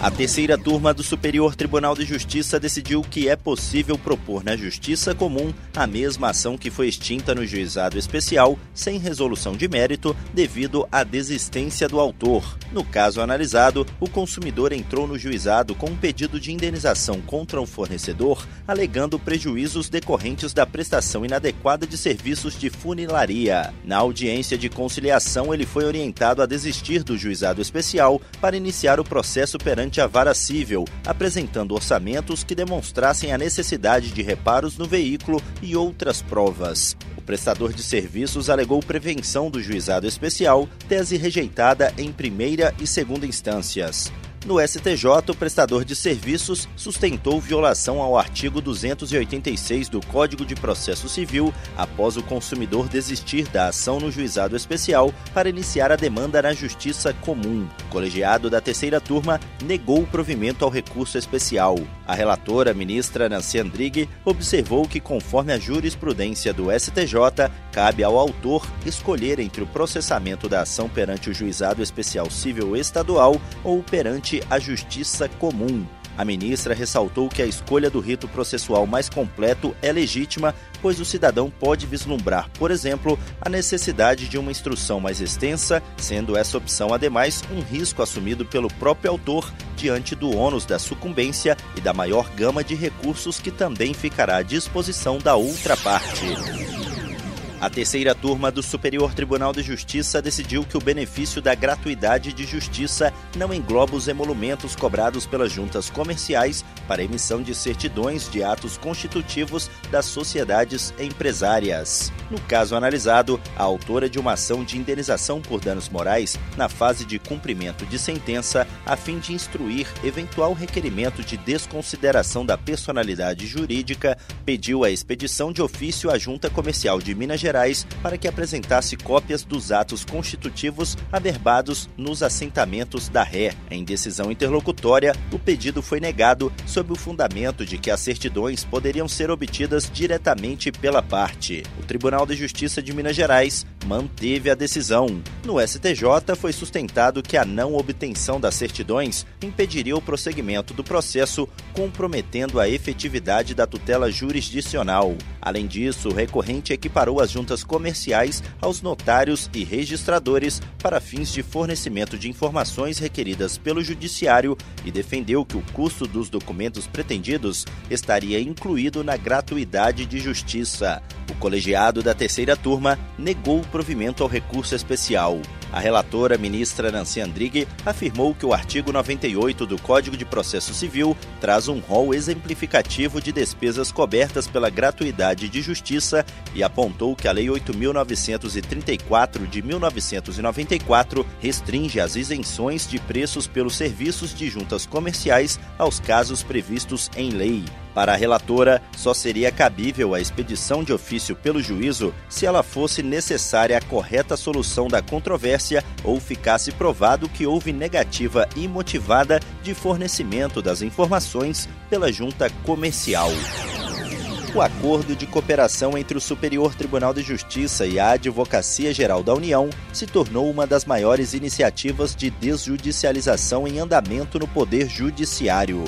A terceira turma do Superior Tribunal de Justiça decidiu que é possível propor na Justiça Comum a mesma ação que foi extinta no Juizado Especial, sem resolução de mérito, devido à desistência do autor. No caso analisado, o consumidor entrou no juizado com um pedido de indenização contra o fornecedor, alegando prejuízos decorrentes da prestação inadequada de serviços de funilaria. Na audiência de conciliação, ele foi orientado a desistir do Juizado Especial para iniciar o processo perante perante a vara civil, apresentando orçamentos que demonstrassem a necessidade de reparos no veículo e outras provas. O prestador de serviços alegou prevenção do juizado especial, tese rejeitada em primeira e segunda instâncias. No STJ, o prestador de serviços sustentou violação ao artigo 286 do Código de Processo Civil após o consumidor desistir da ação no juizado especial para iniciar a demanda na Justiça Comum. O colegiado da terceira turma negou o provimento ao recurso especial. A relatora, ministra Nancy Andrighi, observou que, conforme a jurisprudência do STJ, cabe ao autor escolher entre o processamento da ação perante o Juizado Especial Civil Estadual ou perante a justiça comum. A ministra ressaltou que a escolha do rito processual mais completo é legítima, pois o cidadão pode vislumbrar, por exemplo, a necessidade de uma instrução mais extensa, sendo essa opção, ademais, um risco assumido pelo próprio autor diante do ônus da sucumbência e da maior gama de recursos que também ficará à disposição da outra parte. A terceira turma do Superior Tribunal de Justiça decidiu que o benefício da gratuidade de justiça não engloba os emolumentos cobrados pelas juntas comerciais para emissão de certidões de atos constitutivos das sociedades empresárias. No caso analisado, a autora de uma ação de indenização por danos morais na fase de cumprimento de sentença, a fim de instruir eventual requerimento de desconsideração da personalidade jurídica, pediu a expedição de ofício à Junta Comercial de Minas Gerais Gerais para que apresentasse cópias dos atos constitutivos averbados nos assentamentos da Ré. Em decisão interlocutória, o pedido foi negado sob o fundamento de que as certidões poderiam ser obtidas diretamente pela parte. O Tribunal de Justiça de Minas Gerais manteve a decisão. No STJ foi sustentado que a não obtenção das certidões impediria o prosseguimento do processo, comprometendo a efetividade da tutela jurisdicional. Além disso, o recorrente equiparou as juntas comerciais aos notários e registradores para fins de fornecimento de informações requeridas pelo Judiciário e defendeu que o custo dos documentos pretendidos estaria incluído na gratuidade de justiça. O colegiado da terceira turma negou provimento ao recurso especial. A relatora, ministra Nancy Andrighi, afirmou que o artigo 98 do Código de Processo Civil traz um rol exemplificativo de despesas cobertas pela gratuidade de justiça e apontou que a Lei 8.934 de 1994 restringe as isenções de preços pelos serviços de juntas comerciais aos casos previstos em lei. Para a relatora, só seria cabível a expedição de ofício pelo juízo se ela fosse necessária a correta solução da controvérsia ou ficasse provado que houve negativa imotivada de fornecimento das informações pela junta comercial. O acordo de cooperação entre o Superior Tribunal de Justiça e a Advocacia Geral da União se tornou uma das maiores iniciativas de desjudicialização em andamento no Poder Judiciário.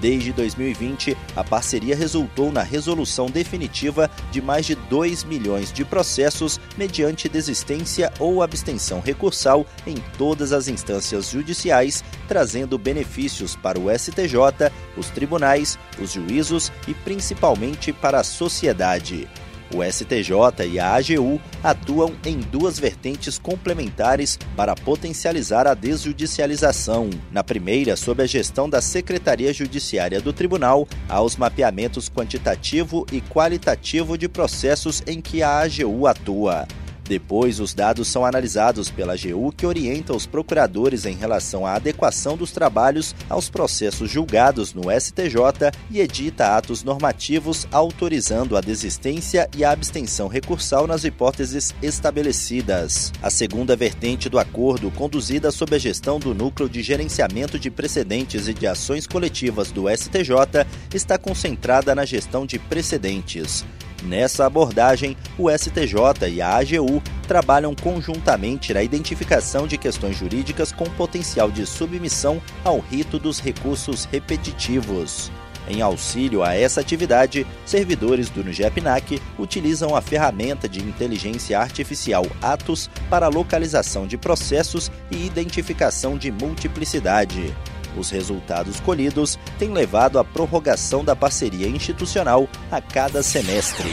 Desde 2020, a parceria resultou na resolução definitiva de mais de 2 milhões de processos mediante desistência ou abstenção recursal em todas as instâncias judiciais, trazendo benefícios para o STJ, os tribunais, os juízos e principalmente para a sociedade. O STJ e a AGU atuam em duas vertentes complementares para potencializar a desjudicialização. Na primeira, sob a gestão da Secretaria Judiciária do Tribunal, há os mapeamentos quantitativo e qualitativo de processos em que a AGU atua. Depois, os dados são analisados pela AGU, que orienta os procuradores em relação à adequação dos trabalhos aos processos julgados no STJ e edita atos normativos autorizando a desistência e a abstenção recursal nas hipóteses estabelecidas. A segunda vertente do acordo, conduzida sob a gestão do Núcleo de Gerenciamento de Precedentes e de Ações Coletivas do STJ, está concentrada na gestão de precedentes. Nessa abordagem, o STJ e a AGU trabalham conjuntamente na identificação de questões jurídicas com potencial de submissão ao rito dos recursos repetitivos. Em auxílio a essa atividade, servidores do NUGEPNAC utilizam a ferramenta de inteligência artificial Atos para localização de processos e identificação de multiplicidade. Os resultados colhidos têm levado à prorrogação da parceria institucional a cada semestre.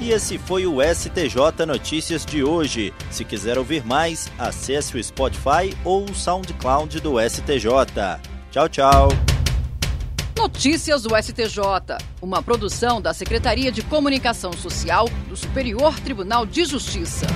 E esse foi o STJ Notícias de hoje. Se quiser ouvir mais, acesse o Spotify ou o SoundCloud do STJ. Tchau, tchau. Notícias do STJ, uma produção da Secretaria de Comunicação Social do Superior Tribunal de Justiça.